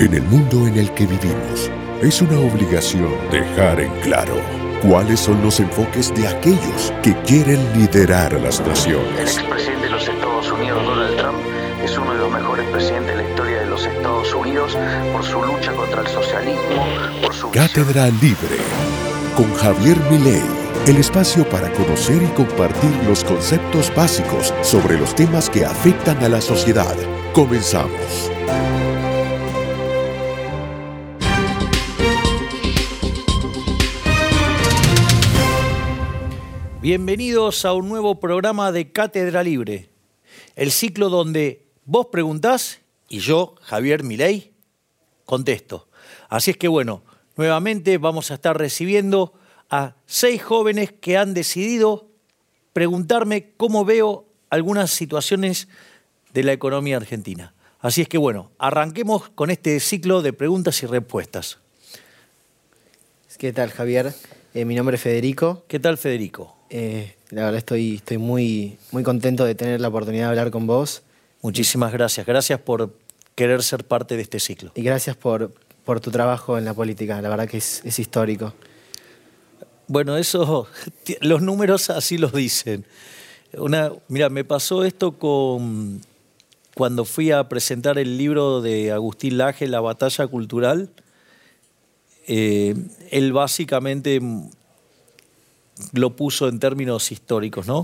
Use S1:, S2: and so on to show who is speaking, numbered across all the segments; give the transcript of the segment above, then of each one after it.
S1: En el mundo en el que vivimos, es una obligación dejar en claro cuáles son los enfoques de aquellos que quieren liderar a las
S2: El
S1: naciones.
S2: expresidente de los Estados Unidos, Donald Trump, es uno de los mejores presidentes de la historia de los Estados Unidos por su lucha contra el socialismo, por su
S1: Cátedra Libre con Javier Milei. El espacio para conocer y compartir los conceptos básicos sobre los temas que afectan a la sociedad. Comenzamos.
S3: Bienvenidos a un nuevo programa de Cátedra Libre, el ciclo donde vos preguntás y yo, Javier Milei, contesto. Así es que bueno, nuevamente vamos a estar recibiendo a seis jóvenes que han decidido preguntarme cómo veo algunas situaciones de la economía argentina. Así es que bueno, arranquemos con este ciclo de preguntas y respuestas.
S4: ¿Qué tal, Javier? Eh, mi nombre es Federico.
S3: ¿Qué tal, Federico?
S4: Eh, la verdad estoy, estoy muy, muy contento de tener la oportunidad de hablar con vos
S3: Muchísimas gracias. Gracias por querer ser parte de este ciclo.
S4: y gracias por, por tu trabajo en la política. La verdad que es, es histórico.
S3: Bueno, eso, los números así los dicen. Una, mira, me pasó esto con cuando fui a presentar el libro de Agustín Laje, La batalla cultural. Eh, él básicamente lo puso en términos históricos, ¿no?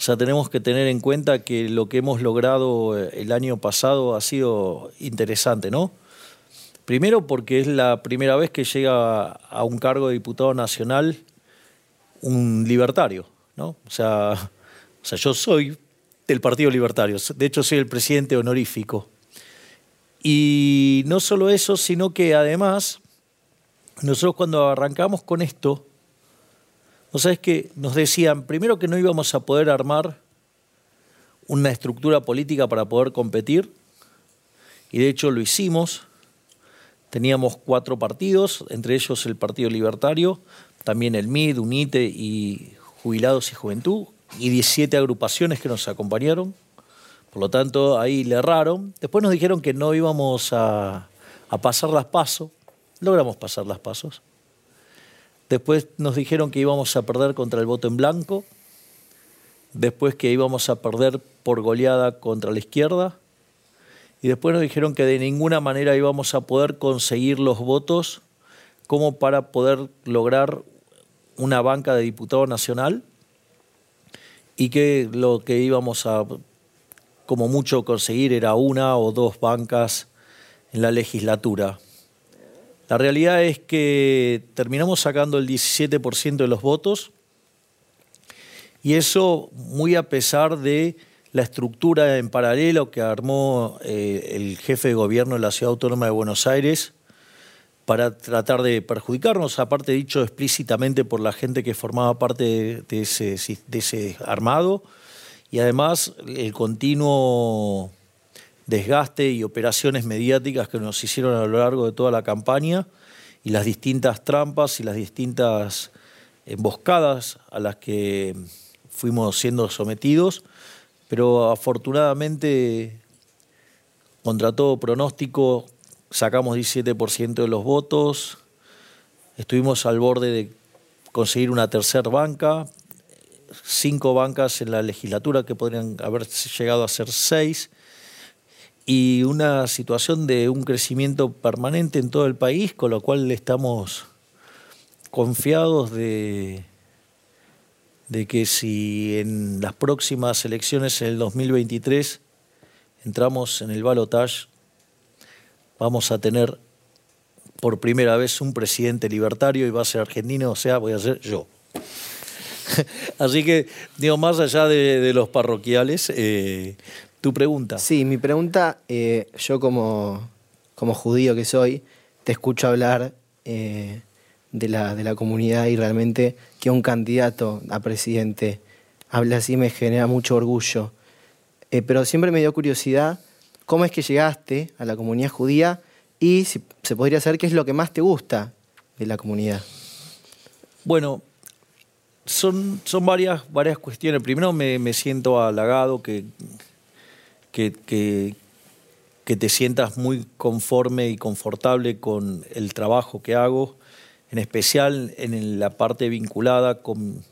S3: O sea, tenemos que tener en cuenta que lo que hemos logrado eh, el año pasado ha sido interesante, ¿no? Primero porque es la primera vez que llega a un cargo de diputado nacional un libertario, ¿no? O sea, yo soy del Partido Libertario, de hecho soy el presidente honorífico. Y no solo eso, sino que además, nosotros cuando arrancamos con esto, ¿no sabes que Nos decían, primero que no íbamos a poder armar una estructura política para poder competir, y de hecho lo hicimos. Teníamos cuatro partidos, entre ellos el Partido Libertario, también el MID, UNITE y Jubilados y Juventud, y 17 agrupaciones que nos acompañaron. Por lo tanto, ahí le erraron. Después nos dijeron que no íbamos a, a pasar las pasos. Logramos pasar las pasos. Después nos dijeron que íbamos a perder contra el voto en blanco. Después que íbamos a perder por goleada contra la izquierda. Y después nos dijeron que de ninguna manera íbamos a poder conseguir los votos como para poder lograr una banca de diputado nacional y que lo que íbamos a como mucho conseguir era una o dos bancas en la legislatura. La realidad es que terminamos sacando el 17% de los votos y eso muy a pesar de la estructura en paralelo que armó eh, el jefe de gobierno de la Ciudad Autónoma de Buenos Aires para tratar de perjudicarnos, aparte dicho explícitamente por la gente que formaba parte de, ese armado, y además el continuo desgaste y operaciones mediáticas que nos hicieron a lo largo de toda la campaña y las distintas trampas y las distintas emboscadas a las que fuimos siendo sometidos, pero afortunadamente, contra todo pronóstico, sacamos 17% de los votos, estuvimos al borde de conseguir una tercera banca, cinco bancas en la legislatura que podrían haber llegado a ser seis, y una situación de un crecimiento permanente en todo el país, con lo cual estamos confiados de, de que si en las próximas elecciones en el 2023 entramos en el balotage, vamos a tener por primera vez un presidente libertario y va a ser argentino, o sea, voy a ser yo. Así que, digo, más allá de, los parroquiales, eh, tu pregunta.
S4: Sí, mi pregunta, eh, yo como, como judío que soy, te escucho hablar eh, de, la, de la comunidad y realmente que un candidato a presidente hable así me genera mucho orgullo. Eh, pero siempre me dio curiosidad cómo es que llegaste a la comunidad judía y si se podría saber qué es lo que más te gusta de la comunidad.
S3: Bueno, son, son varias, varias cuestiones. Primero me, me siento halagado que, que, que, que te sientas muy conforme y confortable con el trabajo que hago, en especial en la parte vinculada con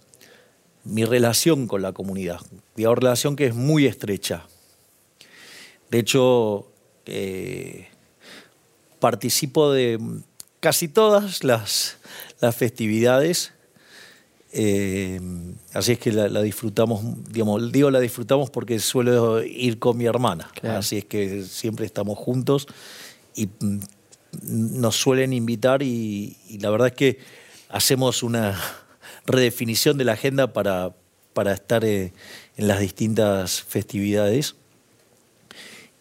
S3: mi relación con la comunidad, una relación que es muy estrecha. De hecho, eh, participo de casi todas las, festividades, eh, así es que la, disfrutamos, digamos, digo la disfrutamos porque suelo ir con mi hermana, así es que siempre estamos juntos y mm, nos suelen invitar y, la verdad es que hacemos una redefinición de la agenda para, para estar eh, en las distintas festividades.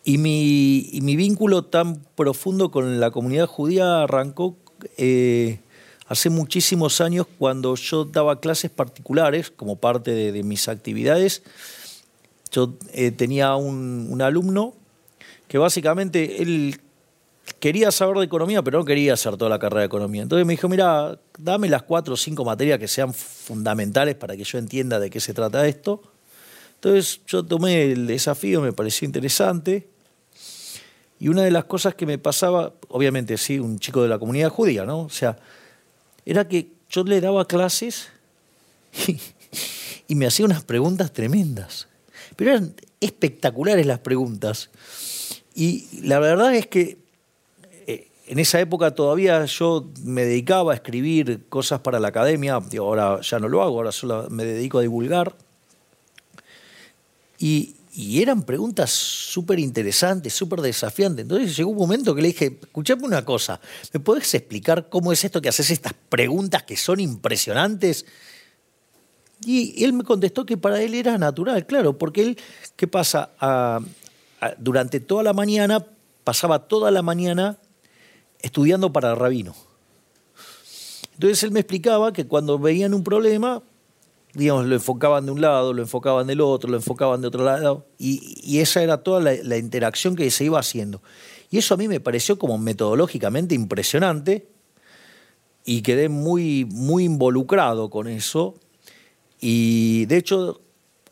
S3: Y mi, vínculo tan profundo con la comunidad judía arrancó eh, hace muchísimos años cuando yo daba clases particulares como parte de, mis actividades. Yo eh, tenía un, alumno que básicamente él quería saber de economía, pero no quería hacer toda la carrera de economía. Entonces me dijo, mira, dame las cuatro o cinco materias que sean fundamentales para que yo entienda de qué se trata esto. Entonces yo tomé el desafío, me pareció interesante. Y una de las cosas que me pasaba, obviamente sí, un chico de la comunidad judía, ¿no? O sea, era que yo le daba clases y, me hacía unas preguntas tremendas. Pero eran espectaculares las preguntas. Y la verdad es que eh, en esa época todavía yo me dedicaba a escribir cosas para la academia, ahora ya no lo hago, ahora solo me dedico a divulgar. Y, y eran preguntas súper interesantes, súper desafiantes. Entonces llegó un momento que le dije, escuchame una cosa, ¿me puedes explicar cómo es esto que haces estas preguntas que son impresionantes? Y él me contestó que para él era natural, claro, porque él, ¿qué pasa? durante toda la mañana, pasaba toda la mañana estudiando para rabino. Entonces él me explicaba que cuando veían un problema, digamos, lo enfocaban de un lado, lo enfocaban del otro, lo enfocaban de otro lado, y, esa era toda la, interacción que se iba haciendo. Y eso a mí me pareció como metodológicamente impresionante, y quedé muy, muy involucrado con eso. Y de hecho,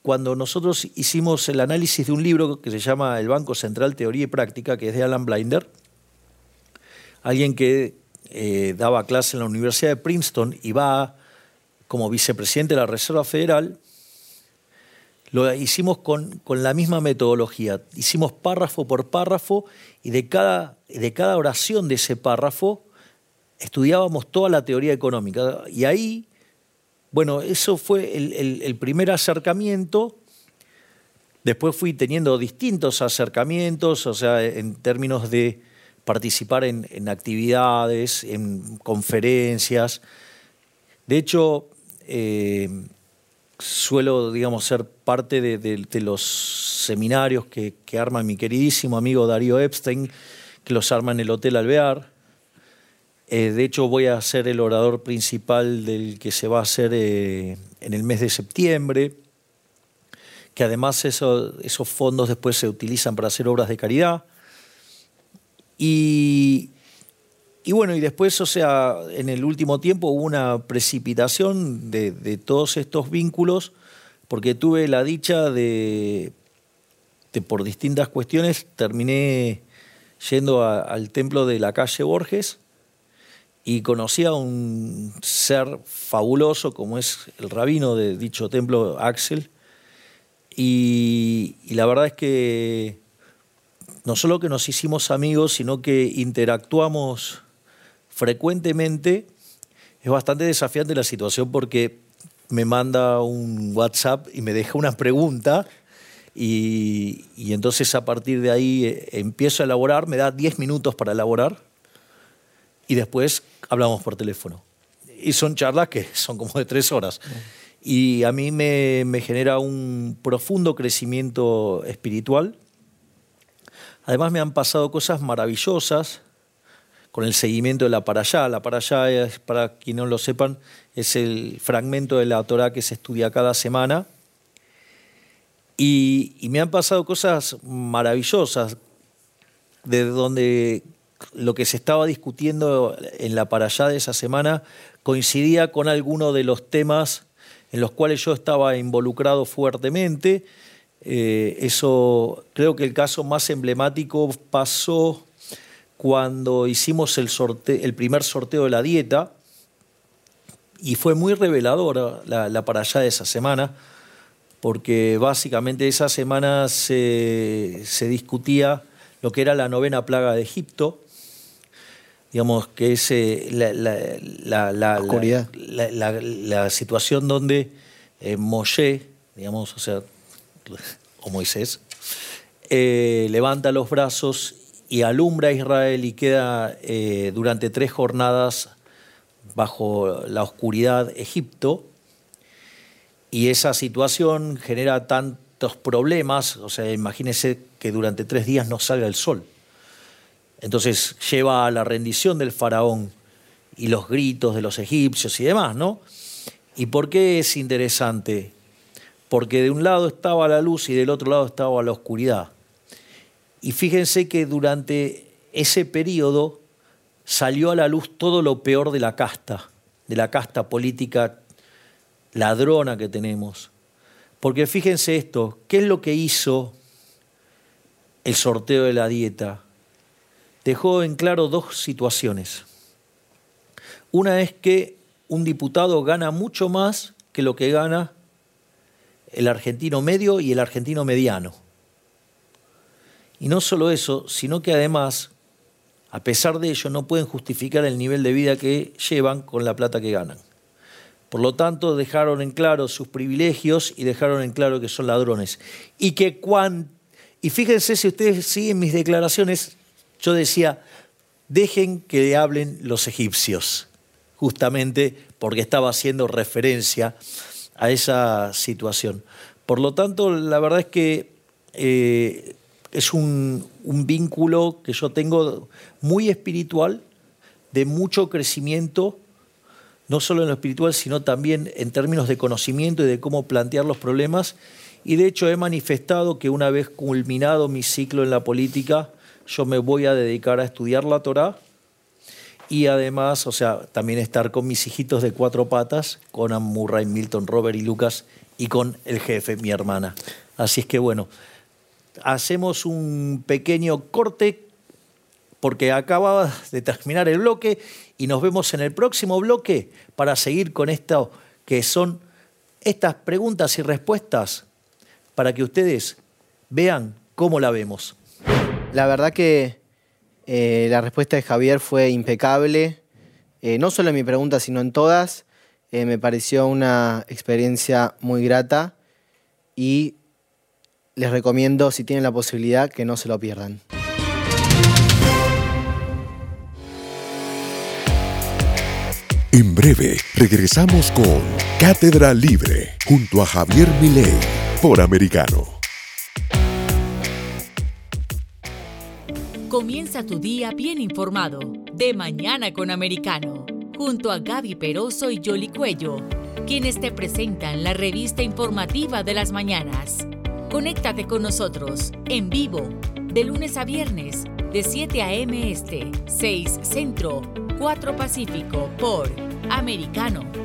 S3: cuando nosotros hicimos el análisis de un libro que se llama El Banco Central Teoría y Práctica, que es de Alan Blinder, alguien que eh, daba clase en la Universidad de Princeton y va como vicepresidente de la Reserva Federal, lo hicimos con, con, la misma metodología. Hicimos párrafo por párrafo y de cada, de cada oración de ese párrafo estudiábamos toda la teoría económica. Y ahí, bueno, eso fue el, primer acercamiento. Después fui teniendo distintos acercamientos, o sea, en términos de participar en, en actividades, en conferencias. De hecho, eh, suelo, digamos, ser parte de, los seminarios que, arma mi queridísimo amigo Darío Epstein, que los arma en el Hotel Alvear. Eh, de hecho, voy a ser el orador principal del que se va a hacer eh, en el mes de septiembre, que además esos fondos después se utilizan para hacer obras de caridad. Y, y bueno, y después, o sea, en el último tiempo hubo una precipitación de, todos estos vínculos, porque tuve la dicha de, por distintas cuestiones, terminé yendo al templo de la calle Borges y conocí a un ser fabuloso como es el rabino de dicho templo, Axel, y la verdad es que no solo que nos hicimos amigos, sino que interactuamos frecuentemente es bastante desafiante la situación porque me manda un WhatsApp y me deja una pregunta y, entonces a partir de ahí eh, empiezo a elaborar, me da 10 minutos para elaborar y después hablamos por teléfono. Y son charlas que son como de tres horas. Y a mí me, me genera un profundo crecimiento espiritual. Además me han pasado cosas maravillosas con el seguimiento de la allá. La allá, es, para quien no lo sepan, es el fragmento de la Torah que se estudia cada semana. Y, me han pasado cosas maravillosas, de donde lo que se estaba discutiendo en la allá de esa semana coincidía con algunos de los temas en los cuales yo estaba involucrado fuertemente. Eh, eso, creo que el caso más emblemático pasó cuando hicimos el, el primer sorteo de la dieta y fue muy reveladora la, la para allá de esa semana, porque básicamente esa semana se, se discutía lo que era la novena plaga de Egipto, digamos que es eh, la, la, la, situación donde eh, Moshe, digamos, o sea, o Moisés, eh, levanta los brazos y alumbra a Israel y queda eh, durante tres jornadas bajo la oscuridad Egipto. Y esa situación genera tantos problemas, o sea, imagínense que durante tres días no salga el sol. Entonces lleva a la rendición del faraón y los gritos de los egipcios y demás, ¿no? ¿Y por qué es interesante? Porque de un lado estaba la luz y del otro lado estaba la oscuridad. Y fíjense que durante ese periodo salió a la luz todo lo peor de la casta, de la casta política ladrona que tenemos. Porque fíjense esto, ¿qué es lo que hizo el sorteo de la dieta? dejó en claro dos situaciones. Una es que un diputado gana mucho más que lo que gana el argentino medio y el argentino mediano. Y no solo eso, sino que además, a pesar de ello, no pueden justificar el nivel de vida que llevan con la plata que ganan. Por lo tanto, dejaron en claro sus privilegios y dejaron en claro que son ladrones. Y que cuan... Y fíjense si ustedes siguen mis declaraciones, yo decía, dejen que hablen los egipcios, justamente porque estaba haciendo referencia a esa situación. Por lo tanto, la verdad es que eh, es un, vínculo que yo tengo muy espiritual, de mucho crecimiento, no solo en lo espiritual, sino también en términos de conocimiento y de cómo plantear los problemas. Y de hecho he manifestado que una vez culminado mi ciclo en la política, yo me voy a dedicar a estudiar la Torá y además, o sea, también estar con mis hijitos de cuatro patas, con Murray, Milton, Robert y Lucas y con el jefe, mi hermana. Así es que bueno, hacemos un pequeño corte porque acaba de terminar el bloque y nos vemos en el próximo bloque para seguir con esto que son estas preguntas y respuestas para que ustedes vean cómo la vemos.
S4: La verdad que eh, la respuesta de Javier fue impecable, eh, no solo en mi pregunta, sino en todas. Eh, me pareció una experiencia muy grata y les recomiendo, si tienen la posibilidad, que no se lo pierdan.
S1: En breve regresamos con Cátedra Libre junto a Javier Milei por Americano.
S5: Comienza tu día bien informado. De mañana con Americano. Junto a Gaby Peroso y Jolly Cuello, quienes te presentan la revista informativa de las mañanas. Conéctate con nosotros en vivo de lunes a viernes de 7 a.m. Este, 6 Centro, 4 Pacífico por Americano.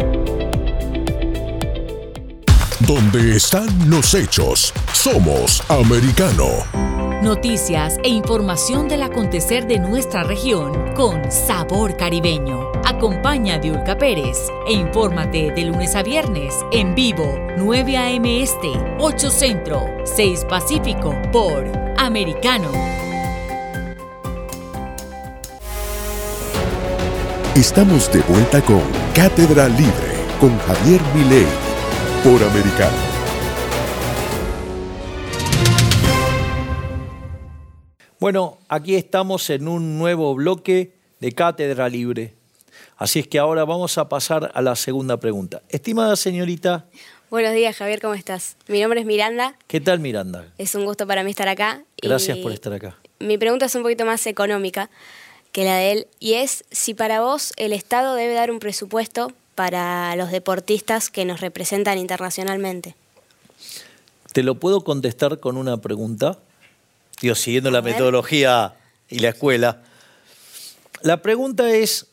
S1: Donde están los hechos, somos Americano.
S5: Noticias e información del acontecer de nuestra región con sabor caribeño. Acompaña a Diulca Pérez e infórmate de lunes a viernes en vivo 9 a.m. Este, 8 Centro, 6 Pacífico por Americano.
S1: Estamos de vuelta con Cátedra Libre con Javier Milei por Americano.
S3: Bueno, aquí estamos en un nuevo bloque de Cátedra Libre. Así es que ahora vamos a pasar a la segunda pregunta. Estimada señorita.
S6: Buenos días, Javier, ¿cómo estás? Mi nombre es Miranda.
S3: ¿Qué tal, Miranda?
S6: Es un gusto para mí estar acá.
S3: Gracias por estar acá.
S6: Mi pregunta es un poquito más económica que la de él, y es si para vos el Estado debe dar un presupuesto para los deportistas que nos representan internacionalmente.
S3: ¿Te lo puedo contestar con una pregunta? Dios, siguiendo la metodología y la escuela. La pregunta es,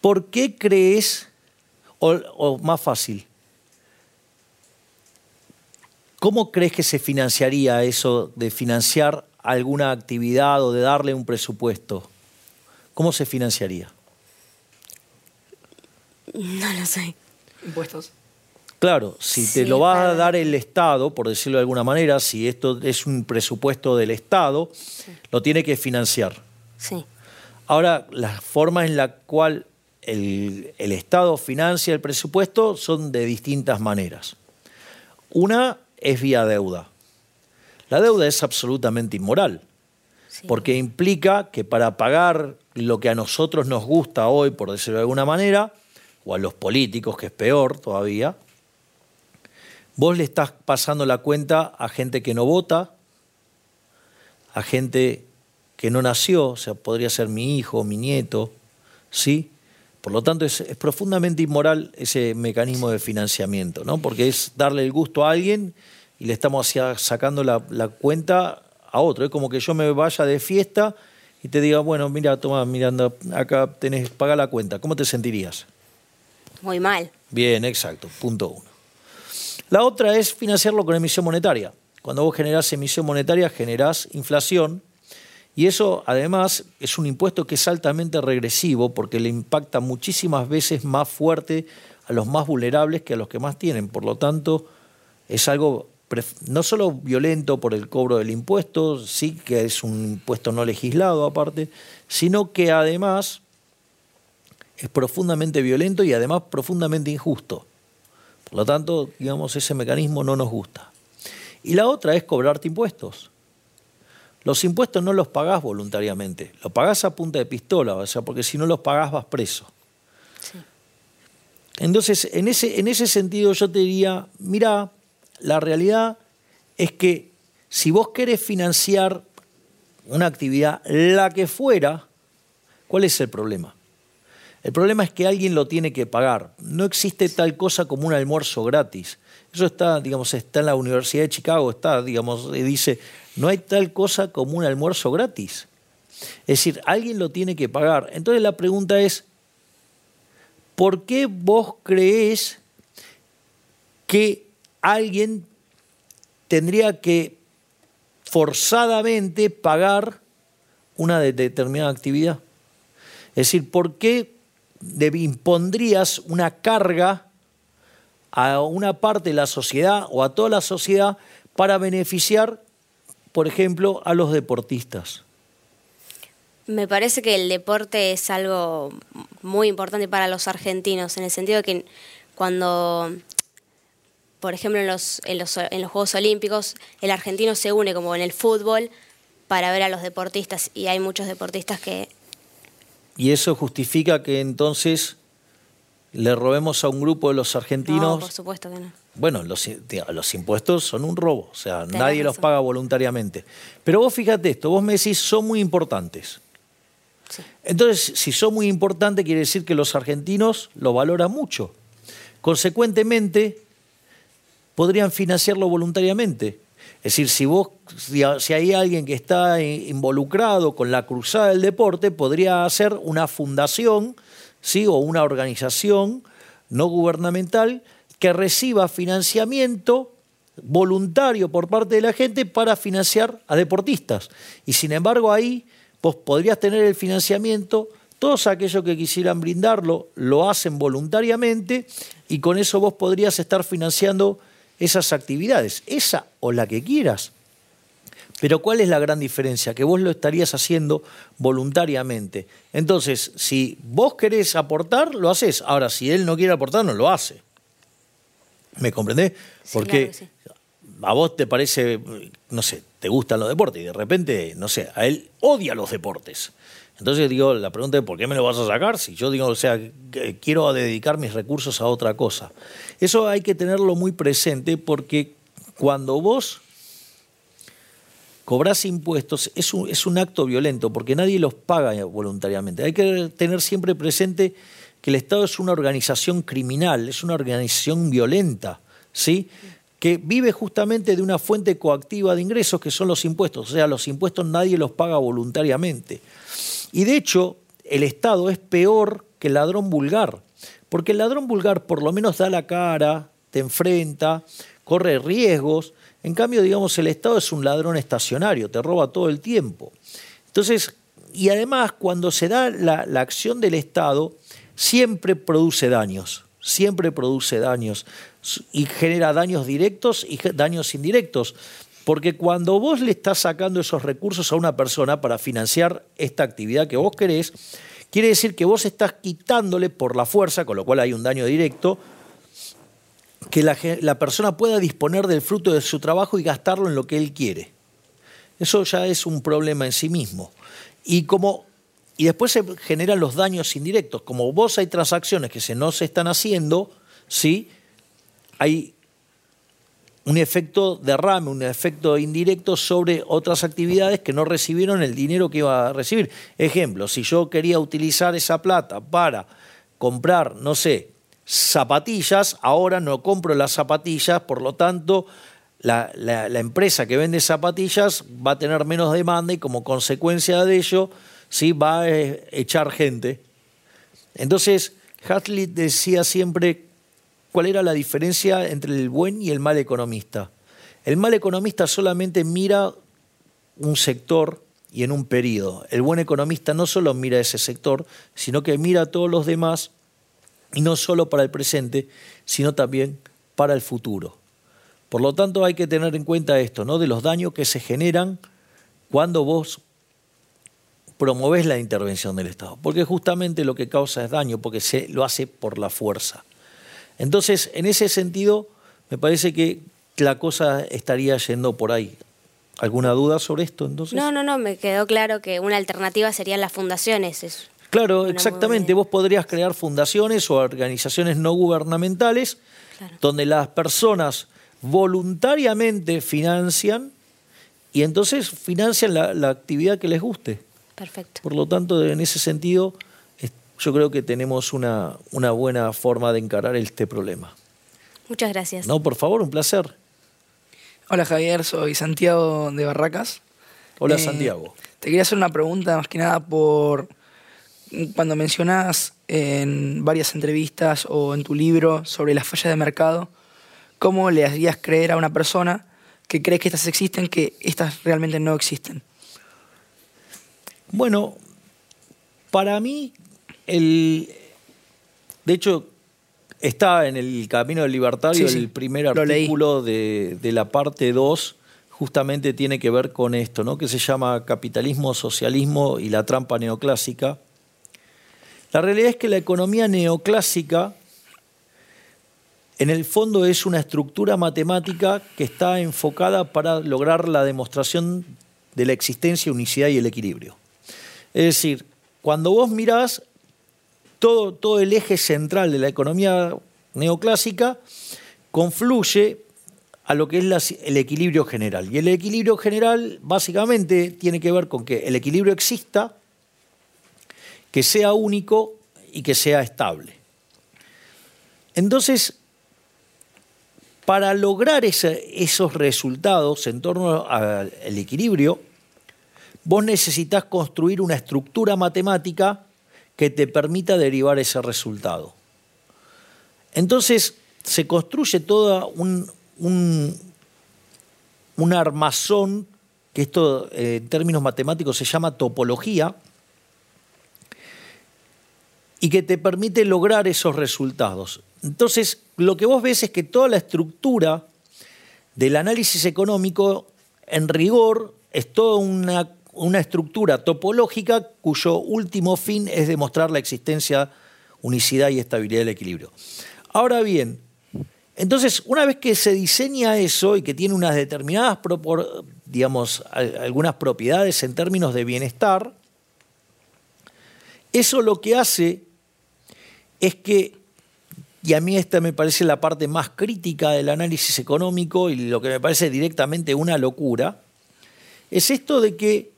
S3: ¿por qué crees, o, más fácil, ¿cómo crees que se financiaría eso de financiar alguna actividad o de darle un presupuesto? ¿Cómo se financiaría?
S6: No lo sé.
S7: Impuestos.
S3: Claro, si te lo va a dar el Estado, por decirlo de alguna manera, si esto es un presupuesto del Estado, lo tiene que financiar.
S6: Sí.
S3: Ahora, las formas en la cual el, el, Estado financia el presupuesto son de distintas maneras. Una es vía deuda. La deuda es absolutamente inmoral, porque implica que para pagar lo que a nosotros nos gusta hoy, por decirlo de alguna manera, o a los políticos, que es peor todavía, Vos le estás pasando la cuenta a gente que no vota, a gente que no nació, o sea, podría ser mi hijo, mi nieto, ¿sí? Por lo tanto, es, profundamente inmoral ese mecanismo de financiamiento, ¿no? Porque es darle el gusto a alguien y le estamos sacando la, la cuenta a otro. Es como que yo me vaya de fiesta y te diga, bueno, mira, toma, Miranda, acá tenés, paga la cuenta. ¿Cómo te sentirías?
S6: Muy mal.
S3: Bien, exacto, punto uno. La otra es financiarlo con emisión monetaria. Cuando vos generás emisión monetaria, generás inflación. Y eso, además, es un impuesto que es altamente regresivo porque le impacta muchísimas veces más fuerte a los más vulnerables que a los que más tienen. Por lo tanto, es algo no solo violento por el cobro del impuesto, sí que es un impuesto no legislado aparte, sino que además es profundamente violento y además profundamente injusto. Por lo tanto, digamos, ese mecanismo no nos gusta. Y la otra es cobrarte impuestos. Los impuestos no los pagás voluntariamente, los pagás a punta de pistola, o sea, porque si no los pagás vas preso. Entonces, en ese, en ese sentido yo te diría, mira, la realidad es que si vos querés financiar una actividad, la que fuera, ¿cuál es el problema? El problema es que alguien lo tiene que pagar. No existe tal cosa como un almuerzo gratis. Eso está, digamos, está en la Universidad de Chicago, está, digamos, dice, no hay tal cosa como un almuerzo gratis. Es decir, alguien lo tiene que pagar. Entonces la pregunta es, ¿por qué vos creés que alguien tendría que forzadamente pagar una determinada actividad? Es decir, ¿por qué impondrías una carga a una parte de la sociedad o a toda la sociedad para beneficiar, por ejemplo, a los deportistas?
S6: Me parece que el deporte es algo muy importante para los argentinos, en el sentido de que cuando, por ejemplo, en los, en los, en los Juegos Olímpicos, el argentino se une como en el fútbol para ver a los deportistas y hay muchos deportistas que
S3: y eso justifica que entonces le robemos a un grupo de los argentinos.
S6: No, por supuesto que no.
S3: Bueno, los, los impuestos son un robo, o sea, nadie los paga voluntariamente. Pero vos fíjate esto, vos me decís, son muy importantes. Entonces, si son muy importantes, quiere decir que los argentinos lo valoran mucho. Consecuentemente, podrían financiarlo voluntariamente. Es decir, si vos, si hay alguien que está involucrado con la cruzada del deporte, podría hacer una fundación, ¿sí? o una organización no gubernamental que reciba financiamiento voluntario por parte de la gente para financiar a deportistas. Y sin embargo ahí vos podrías tener el financiamiento, todos aquellos que quisieran brindarlo lo hacen voluntariamente y con eso vos podrías estar financiando esas actividades, esa o la que quieras. Pero ¿cuál es la gran diferencia? Que vos lo estarías haciendo voluntariamente. Entonces, si vos querés aportar, lo haces. Ahora, si él no quiere aportar, no lo hace. ¿Me comprendés? Porque a vos te parece, no sé, te gustan los deportes y de repente, no sé, a él odia los deportes. Entonces digo, la pregunta es, ¿por qué me lo vas a sacar? Si yo digo, o sea, quiero dedicar mis recursos a otra cosa. Eso hay que tenerlo muy presente porque cuando vos cobras impuestos es un, es un acto violento porque nadie los paga voluntariamente. Hay que tener siempre presente que el Estado es una organización criminal, es una organización violenta, ¿sí? que vive justamente de una fuente coactiva de ingresos que son los impuestos. O sea, los impuestos nadie los paga voluntariamente. Y de hecho, el Estado es peor que el ladrón vulgar, porque el ladrón vulgar por lo menos da la cara, te enfrenta, corre riesgos. En cambio, digamos, el Estado es un ladrón estacionario, te roba todo el tiempo. Entonces, y además, cuando se da la, la acción del Estado, siempre produce daños, siempre produce daños y genera daños directos y daños indirectos. Porque cuando vos le estás sacando esos recursos a una persona para financiar esta actividad que vos querés, quiere decir que vos estás quitándole por la fuerza, con lo cual hay un daño directo, que la, la persona pueda disponer del fruto de su trabajo y gastarlo en lo que él quiere. Eso ya es un problema en sí mismo. Y como y después se generan los daños indirectos. Como vos hay transacciones que no se están haciendo, ¿sí? hay un efecto derrame, un efecto indirecto sobre otras actividades que no recibieron el dinero que iba a recibir. Ejemplo, si yo quería utilizar esa plata para comprar, no sé, zapatillas, ahora no compro las zapatillas, por lo tanto, la, empresa que vende zapatillas va a tener menos demanda y como consecuencia de ello, sí va a eh, echar gente. Entonces, Hazlitt decía siempre cuál era la diferencia entre el buen y el mal economista. El mal economista solamente mira un sector y en un periodo. El buen economista no solo mira ese sector, sino que mira a todos los demás, y no solo para el presente, sino también para el futuro. Por lo tanto, hay que tener en cuenta esto, ¿no? De los daños que se generan cuando vos promovés la intervención del Estado. Porque justamente lo que causa es daño, porque se lo hace por la fuerza. Entonces, en ese sentido, me parece que la cosa estaría yendo por ahí. ¿Alguna duda sobre esto entonces?
S6: No, no, no, me quedó claro que una alternativa serían las fundaciones.
S3: claro, exactamente. Vos podrías crear fundaciones o organizaciones no gubernamentales donde las personas voluntariamente financian y entonces financian la, la actividad que les guste.
S6: Perfecto.
S3: Por lo tanto, en ese sentido, yo creo que tenemos una, una buena forma de encarar este problema.
S6: Muchas gracias.
S3: No, por favor, un placer.
S7: Hola Javier, soy Santiago de Barracas.
S3: Hola eh, Santiago.
S7: Te quería hacer una pregunta más que nada por cuando mencionas en varias entrevistas o en tu libro sobre las fallas de mercado, ¿cómo le harías creer a una persona que cree que estas existen que estas realmente no existen?
S3: Bueno, para mí el, de hecho, está en el Camino del Libertario el primer artículo de, de, la parte 2, justamente tiene que ver con esto, ¿no? que se llama Capitalismo, Socialismo y la trampa neoclásica. La realidad es que la economía neoclásica, en el fondo, es una estructura matemática que está enfocada para lograr la demostración de la existencia, unicidad y el equilibrio. Es decir, cuando vos mirás todo, el eje central de la economía neoclásica confluye a lo que es el equilibrio general. Y el equilibrio general básicamente tiene que ver con que el equilibrio exista, que sea único y que sea estable. Entonces, para lograr esos resultados en torno al equilibrio, vos necesitas construir una estructura matemática que te permita derivar ese resultado. Entonces se construye toda un, un armazón, que esto eh, en términos matemáticos se llama topología, y que te permite lograr esos resultados. Entonces, lo que vos ves es que toda la estructura del análisis económico, en rigor, es toda una, una estructura topológica cuyo último fin es demostrar la existencia, unicidad y estabilidad del equilibrio. Ahora bien, entonces, una vez que se diseña eso y que tiene unas determinadas, digamos, algunas propiedades en términos de bienestar, eso lo que hace es que, y a mí esta me parece la parte más crítica del análisis económico y lo que me parece directamente una locura, es esto de que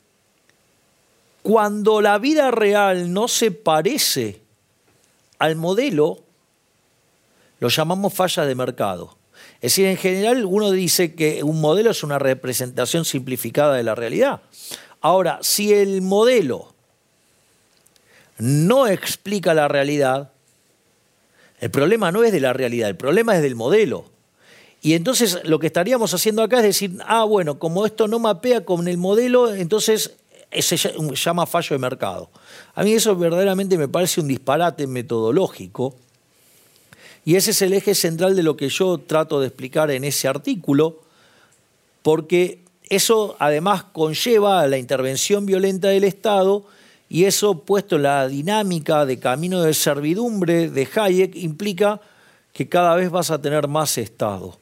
S3: cuando la vida real no se parece al modelo, lo llamamos falla de mercado. Es decir, en general uno dice que un modelo es una representación simplificada de la realidad. Ahora, si el modelo no explica la realidad, el problema no es de la realidad, el problema es del modelo. Y entonces lo que estaríamos haciendo acá es decir, ah, bueno, como esto no mapea con el modelo, entonces se llama fallo de mercado. A mí eso verdaderamente me parece un disparate metodológico. Y ese es el eje central de lo que yo trato de explicar en ese artículo, porque eso además conlleva la intervención violenta del Estado y eso, puesto en la dinámica de camino de servidumbre de Hayek, implica que cada vez vas a tener más Estado.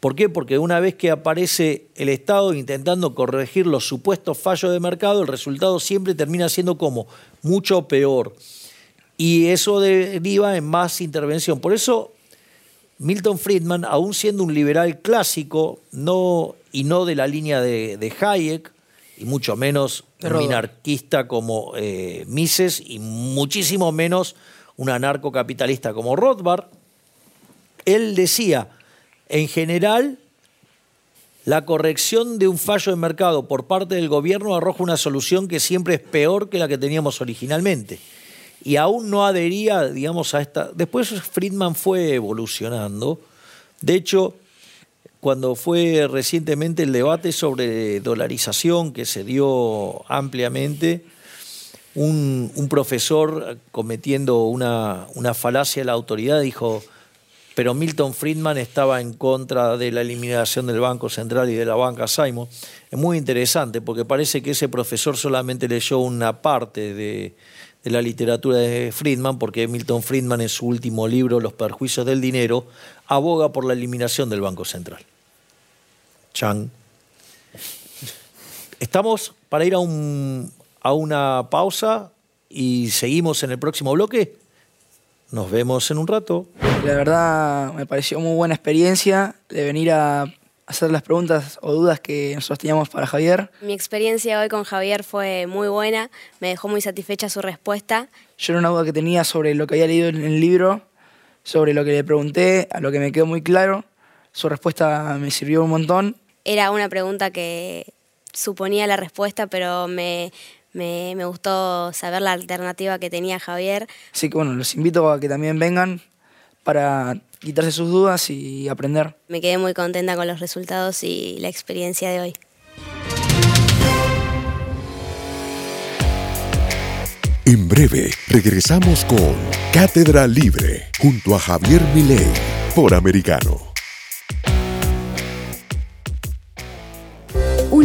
S3: ¿Por qué? Porque una vez que aparece el Estado intentando corregir los supuestos fallos de mercado, el resultado siempre termina siendo como mucho peor. Y eso deriva en más intervención. Por eso Milton Friedman, aún siendo un liberal clásico no, y no de la línea de, de Hayek, y mucho menos un minarquista como eh, Mises y muchísimo menos un anarcocapitalista como Rothbard, él decía, en general, la corrección de un fallo de mercado por parte del gobierno arroja una solución que siempre es peor que la que teníamos originalmente. Y aún no adhería, digamos, a esta... Después Friedman fue evolucionando. De hecho, cuando fue recientemente el debate sobre dolarización que se dio ampliamente, un, profesor cometiendo una, una falacia de la autoridad dijo, pero Milton Friedman estaba en contra de la eliminación del Banco Central y de la banca Simon. Es muy interesante porque parece que ese profesor solamente leyó una parte de, la literatura de Friedman, porque Milton Friedman en su último libro, Los perjuicios del dinero, aboga por la eliminación del Banco Central. Chan. Estamos para ir a, un, a una pausa y seguimos en el próximo bloque. Nos vemos en un rato.
S7: La verdad me pareció muy buena experiencia de venir a hacer las preguntas o dudas que nosotros teníamos para Javier.
S6: Mi experiencia hoy con Javier fue muy buena, me dejó muy satisfecha su respuesta.
S7: Yo era una duda que tenía sobre lo que había leído en el libro, sobre lo que le pregunté, a lo que me quedó muy claro. Su respuesta me sirvió un montón
S6: era una pregunta que suponía la respuesta, pero me, gustó saber la alternativa que tenía Javier.
S7: Así que bueno, los invito a que también vengan para quitarse sus dudas y aprender.
S6: Me quedé muy contenta con los resultados y la experiencia de hoy.
S1: En breve regresamos con Cátedra Libre junto a Javier Milei por Americano.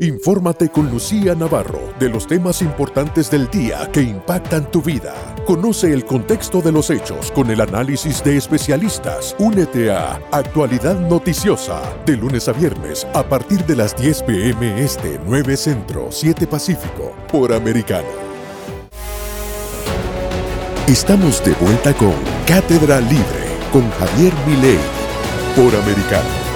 S1: Infórmate con Lucía Navarro de los temas importantes del día que impactan tu vida. Conoce el contexto de los hechos con el análisis de especialistas. Únete a Actualidad Noticiosa de lunes a viernes a partir de las 10 pm este 9 Centro 7 Pacífico por Americano. Estamos de vuelta con Cátedra Libre con Javier Milei por Americano.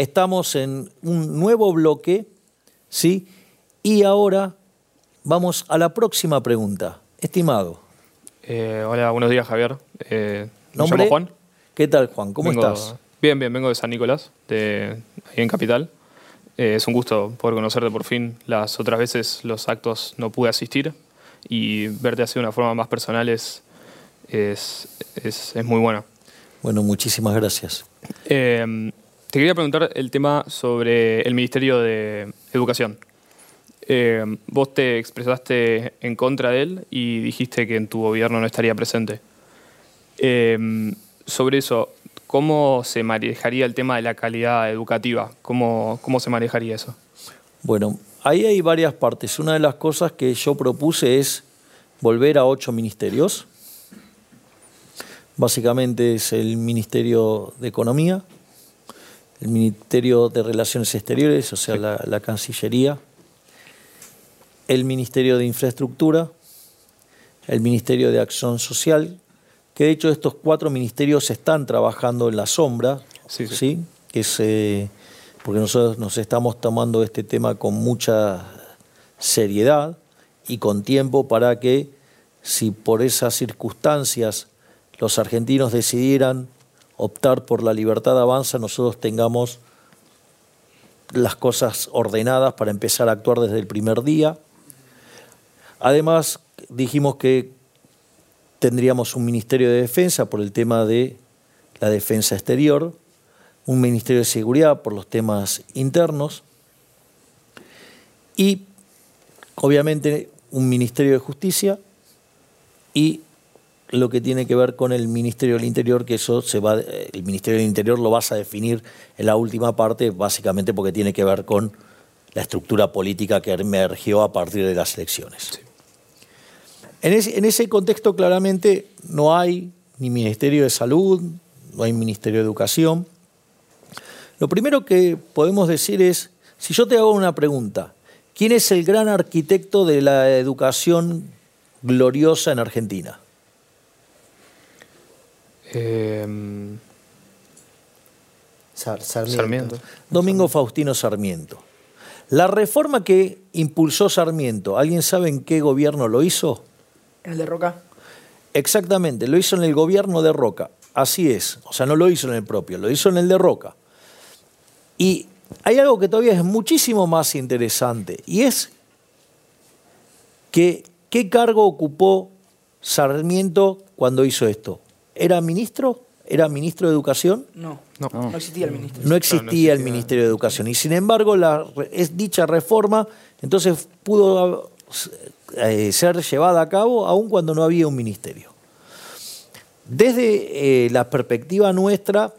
S3: Estamos en un nuevo bloque, ¿sí? Y ahora vamos a la próxima pregunta. Estimado.
S8: Eh, hola, buenos días, Javier. Eh, me
S3: ¿Nombre?
S8: llamo Juan.
S3: ¿Qué tal, Juan? ¿Cómo
S8: Vengo-
S3: estás?
S8: Bien, bien, vengo de San Nicolás, de, ahí en Capital. Eh, es un gusto poder conocerte por fin. Las otras veces los actos no pude asistir y verte así de una forma más personal es, es, es, es muy buena.
S3: Bueno, muchísimas gracias.
S8: Te quería preguntar el tema sobre el Ministerio de Educación. Eh, vos te expresaste en contra de él y dijiste que en tu gobierno no estaría presente. Eh, sobre eso, ¿cómo se manejaría el tema de la calidad educativa? ¿Cómo, cómo se manejaría eso?
S3: Bueno, ahí hay varias partes. Una de las cosas que yo propuse es volver a ocho ministerios. Básicamente es el Ministerio de Economía, el Ministerio de Relaciones Exteriores, o sea, la, la Cancillería, el Ministerio de Infraestructura, el Ministerio de Acción Social, que de hecho estos cuatro ministerios están trabajando en la sombra,
S8: Sí, sí.
S3: ¿sí? Que es, eh, porque nosotros nos estamos tomando este tema con mucha seriedad y con tiempo para que si por esas circunstancias los argentinos decidieran optar por la libertad avanza, nosotros tengamos las cosas ordenadas para empezar a actuar desde el primer día. Además, dijimos que tendríamos un Ministerio de Defensa por el tema de la defensa exterior, un Ministerio de Seguridad por los temas internos y obviamente un Ministerio de Justicia y lo que tiene que ver con el Ministerio del Interior, que eso se va, el Ministerio del Interior lo vas a definir en la última parte, básicamente porque tiene que ver con la estructura política que emergió a partir de las elecciones. En, ese, en ese contexto claramente no hay ni Ministerio de Salud, no hay Ministerio de Educación. Lo primero que podemos decir es, si yo te hago una pregunta, ¿quién es el gran arquitecto de la educación gloriosa en Argentina?
S8: Eh,
S4: Sar- Sarmiento.
S8: Sarmiento.
S3: Domingo Faustino Sarmiento. La reforma que impulsó Sarmiento, ¿alguien sabe en qué gobierno lo hizo?
S7: ¿En el de Roca?
S3: Exactamente, lo hizo en el gobierno de Roca. Así es, o sea, no lo hizo en el propio, lo hizo en el de Roca. Y hay algo que todavía es muchísimo más interesante, y es que qué cargo ocupó Sarmiento cuando hizo esto. ¿Era ministro? ¿Era ministro de Educación?
S7: No.
S8: No.
S7: No existía el ministro.
S3: No existía el Ministerio de Educación. Y sin embargo, la, es dicha reforma entonces pudo eh, ser llevada a cabo aun cuando no había un ministerio. Desde eh, la perspectiva nuestra,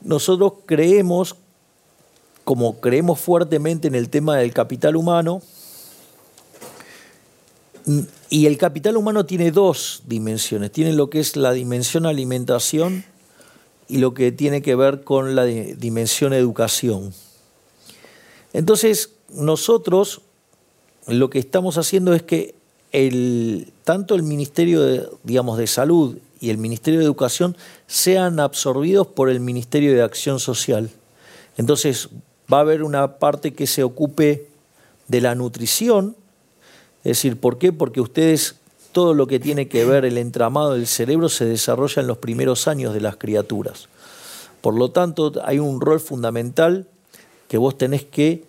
S3: nosotros creemos, como creemos fuertemente en el tema del capital humano, y el capital humano tiene dos dimensiones. Tiene lo que es la dimensión alimentación y lo que tiene que ver con la di- dimensión educación. Entonces, nosotros lo que estamos haciendo es que tanto el Ministerio digamos, de Salud y el Ministerio de Educación sean absorbidos por el Ministerio de Acción Social. Entonces, va a haber una parte que se ocupe de la nutrición, es decir, ¿por qué? Porque ustedes, todo lo que tiene que ver el entramado del cerebro se desarrolla en los primeros años de las criaturas. Por lo tanto, hay un rol fundamental que vos tenés que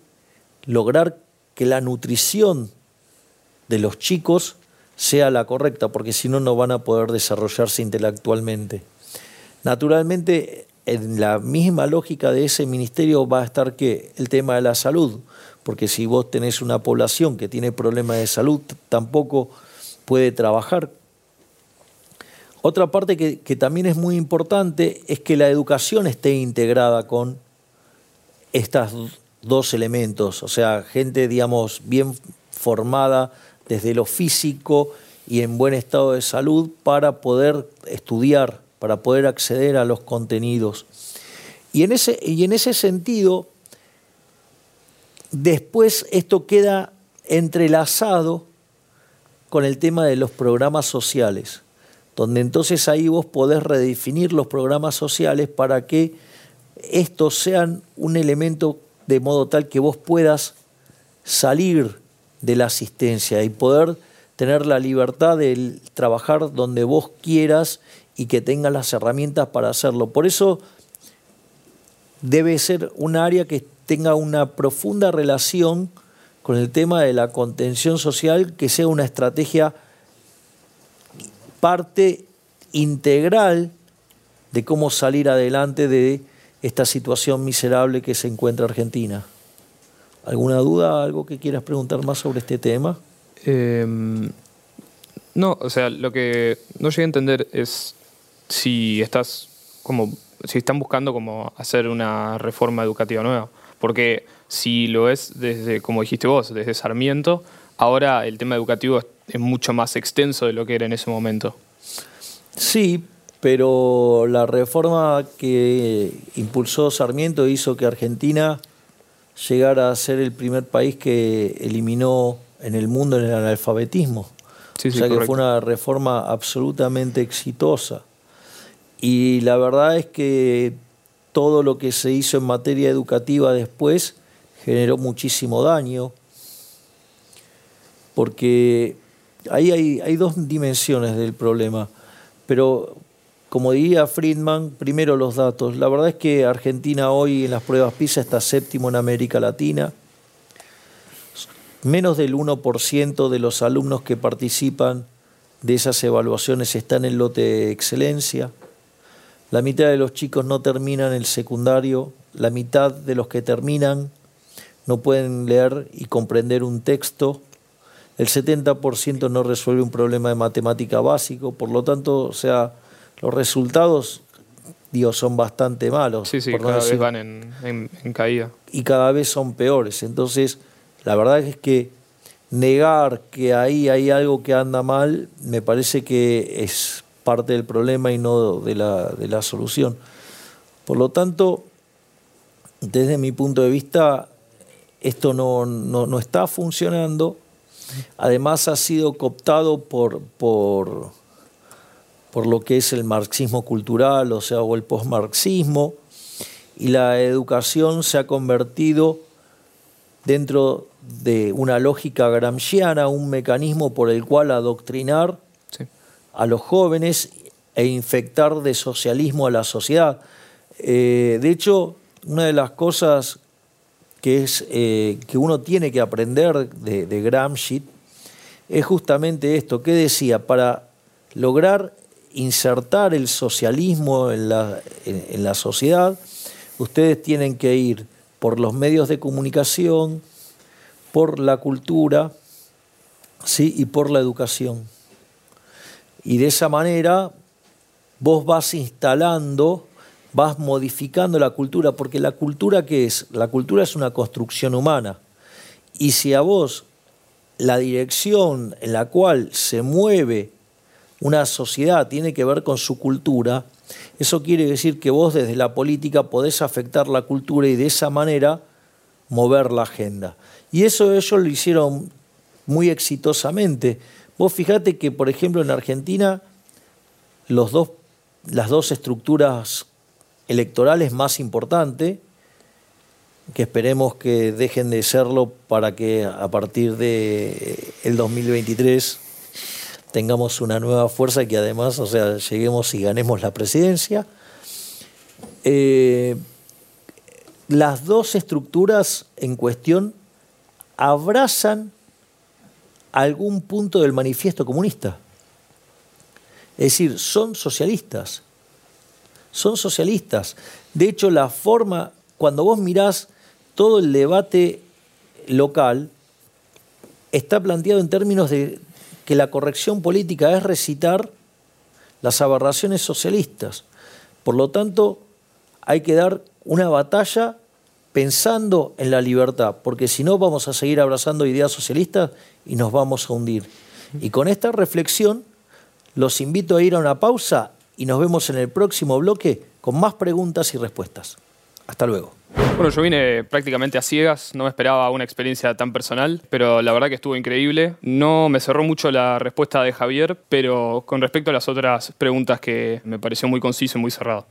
S3: lograr que la nutrición de los chicos sea la correcta, porque si no, no van a poder desarrollarse intelectualmente. Naturalmente, en la misma lógica de ese ministerio va a estar que el tema de la salud, porque si vos tenés una población que tiene problemas de salud, tampoco puede trabajar. Otra parte que, también es muy importante es que la educación esté integrada con estos dos elementos, o sea, gente, digamos, bien formada desde lo físico y en buen estado de salud para poder estudiar para poder acceder a los contenidos. Y en ese, y en ese sentido, después esto queda entrelazado con el tema de los programas sociales, donde entonces ahí vos podés redefinir los programas sociales para que estos sean un elemento de modo tal que vos puedas salir de la asistencia y poder tener la libertad de trabajar donde vos quieras y que tenga las herramientas para hacerlo. Por eso debe ser un área que tenga una profunda relación con el tema de la contención social, que sea una estrategia parte integral de cómo salir adelante de esta situación miserable que se encuentra Argentina. ¿Alguna duda, algo que quieras preguntar más sobre este tema?
S8: Em, no, o sea, lo que no llegué a entender es si estás como si están buscando como hacer una reforma educativa nueva. Porque si lo es desde, como dijiste vos, desde Sarmiento, ahora el tema educativo es, mucho más extenso de lo que era en ese momento.
S3: Sí, pero la reforma que impulsó Sarmiento hizo que Argentina llegara a ser el primer país que eliminó en el mundo el analfabetismo. o sea que fue una reforma absolutamente exitosa. Y la verdad es que todo lo que se hizo en materia educativa después generó muchísimo daño, porque ahí hay, dos dimensiones del problema. Pero como diría Friedman, primero los datos. La verdad es que Argentina hoy en las pruebas PISA está séptimo en América Latina. Menos del 1% de los alumnos que participan de esas evaluaciones están en lote de excelencia. La mitad de los chicos no terminan el secundario, la mitad de los que terminan no pueden leer y comprender un texto, el 70% no resuelve un problema de matemática básico, por lo tanto, o sea, los resultados digo, son bastante malos.
S8: Sí, sí, cada vez van en, en, caída.
S3: Y cada vez son peores. Entonces, la verdad es que negar que ahí hay algo que anda mal, me parece que es parte del problema y no de la, de la solución. Por lo tanto, desde mi punto de vista, esto no, no, está funcionando. Además ha sido cooptado por, por, por lo que es el marxismo cultural, o sea, o el posmarxismo, y la educación se ha convertido dentro de una lógica gramsciana, un mecanismo por el cual adoctrinar a los jóvenes e infectar de socialismo a la sociedad. Eh, de hecho, una de las cosas que, es, eh, que uno tiene que aprender de, Gramsci es justamente esto, que decía, para lograr insertar el socialismo en la, en la sociedad, ustedes tienen que ir por los medios de comunicación, por la cultura ¿sí? y por la educación. Y de esa manera vos vas instalando, vas modificando la cultura, porque la cultura qué es? La cultura es una construcción humana. Y si a vos la dirección en la cual se mueve una sociedad tiene que ver con su cultura, eso quiere decir que vos desde la política podés afectar la cultura y de esa manera mover la agenda. Y eso ellos lo hicieron muy exitosamente. Vos fijate que, por ejemplo, en Argentina, los dos, las dos estructuras electorales más importantes que esperemos que dejen de serlo para que a partir de el 2023 tengamos una nueva fuerza y que además, o sea, lleguemos y ganemos la presidencia. Eh, las dos estructuras en cuestión abrazan algún punto del manifiesto comunista. Es decir, son socialistas. Son socialistas. De hecho, la forma, cuando vos mirás todo el debate local, está planteado en términos de que la corrección política es recitar las aberraciones socialistas. Por lo tanto, hay que dar una batalla pensando en la libertad, porque si no vamos a seguir abrazando ideas socialistas y nos vamos a hundir. Y con esta reflexión los invito a ir a una pausa y nos vemos en el próximo bloque con más preguntas y respuestas. Hasta luego.
S8: Bueno, yo vine prácticamente a ciegas, no me esperaba una experiencia tan personal, pero la verdad que estuvo increíble. No me cerró mucho la respuesta de Javier, pero con respecto a las otras preguntas que me pareció muy conciso y muy cerrado.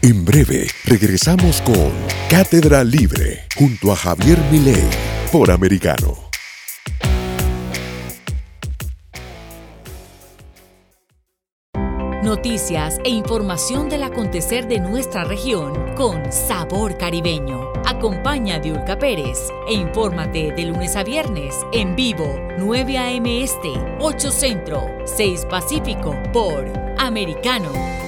S1: En breve regresamos con Cátedra Libre junto a Javier Milei por Americano.
S5: Noticias e información del acontecer de nuestra región con sabor caribeño. Acompaña a Diulca Pérez e infórmate de lunes a viernes en vivo 9 a.m. Este, 8 Centro, 6 Pacífico por Americano.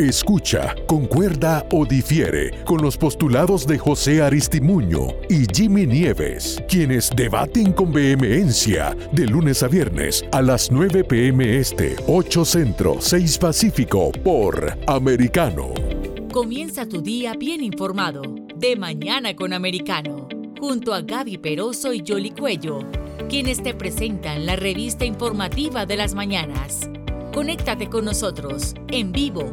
S1: Escucha, concuerda o difiere con los postulados de José Aristimuño y Jimmy Nieves, quienes debaten con vehemencia de lunes a viernes a las 9 pm este, 8 Centro, 6 Pacífico por Americano.
S5: Comienza tu día bien informado. De mañana con Americano. Junto a Gaby Peroso y Jolly Cuello, quienes te presentan la revista informativa de las mañanas. Conéctate con nosotros en vivo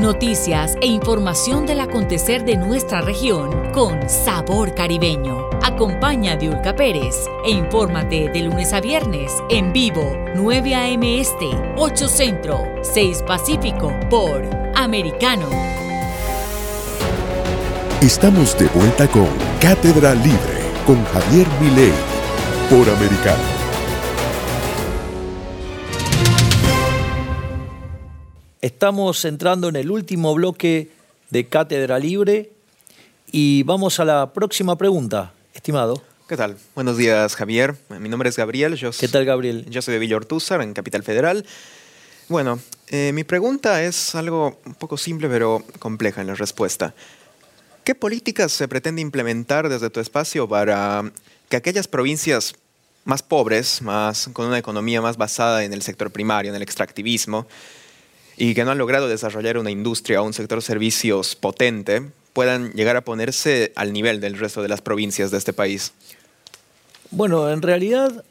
S5: Noticias e información del acontecer de nuestra región con sabor caribeño. Acompaña a Diulca Pérez e infórmate de lunes a viernes en vivo 9 a.m. Este, 8 Centro, 6 Pacífico por Americano.
S1: Estamos de vuelta con Cátedra Libre con Javier Milei por Americano.
S3: Estamos entrando en el último bloque de Cátedra Libre y vamos a la próxima pregunta, estimado.
S9: ¿Qué tal? Buenos días, Javier. Mi nombre es Gabriel. Yo
S3: ¿Qué tal, Gabriel?
S9: Yo soy de Villa Ortúzar, en Capital Federal. Bueno, eh, mi pregunta es algo un poco simple, pero compleja en la respuesta. ¿Qué políticas se pretende implementar desde tu espacio para que aquellas provincias más pobres, más, con una economía más basada en el sector primario, en el extractivismo, y que no han logrado desarrollar una industria o un sector servicios potente puedan llegar a ponerse al nivel del resto de las provincias de este país?
S3: Bueno, en realidad